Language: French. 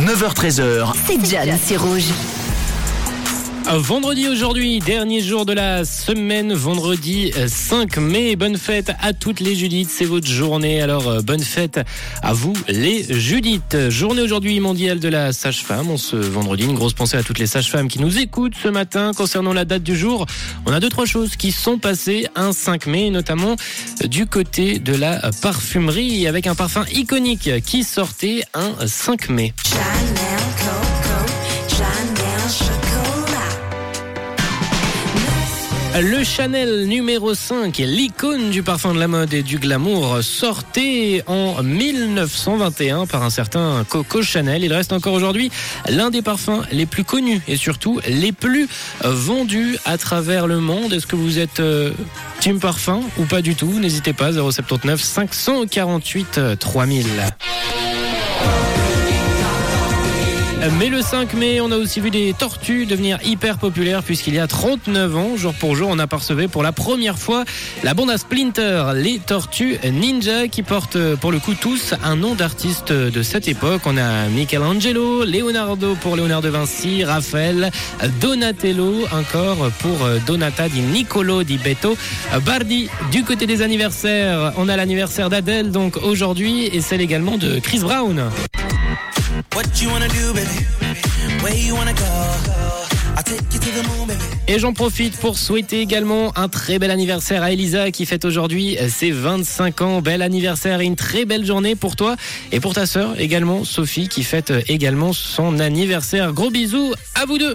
9h13h. C'est John, c'est rouge. Vendredi aujourd'hui, dernier jour de la semaine, vendredi 5 mai. Bonne fête à toutes les Judith, c'est votre journée. Alors euh, bonne fête à vous les Judith. Journée aujourd'hui mondiale de la sage-femme. On ce vendredi, une grosse pensée à toutes les sages-femmes qui nous écoutent ce matin. Concernant la date du jour, on a deux trois choses qui sont passées un 5 mai, notamment du côté de la parfumerie avec un parfum iconique qui sortait un 5 mai. Le Chanel numéro 5, l'icône du parfum de la mode et du glamour, sortait en 1921 par un certain Coco Chanel. Il reste encore aujourd'hui l'un des parfums les plus connus et surtout les plus vendus à travers le monde. Est-ce que vous êtes euh, team parfum ou pas du tout? N'hésitez pas, 079 548 3000. Mais le 5 mai, on a aussi vu des tortues devenir hyper populaires puisqu'il y a 39 ans, jour pour jour, on apercevait pour la première fois la bande à Splinter, les tortues ninja qui portent pour le coup tous un nom d'artiste de cette époque. On a Michelangelo, Leonardo pour Léonard de Vinci, Raphaël, Donatello encore pour Donata di Niccolo di Beto, Bardi du côté des anniversaires. On a l'anniversaire d'Adèle donc aujourd'hui et celle également de Chris Brown. Et j'en profite pour souhaiter également un très bel anniversaire à Elisa qui fête aujourd'hui ses 25 ans. Bel anniversaire et une très belle journée pour toi et pour ta sœur également, Sophie, qui fête également son anniversaire. Gros bisous à vous deux.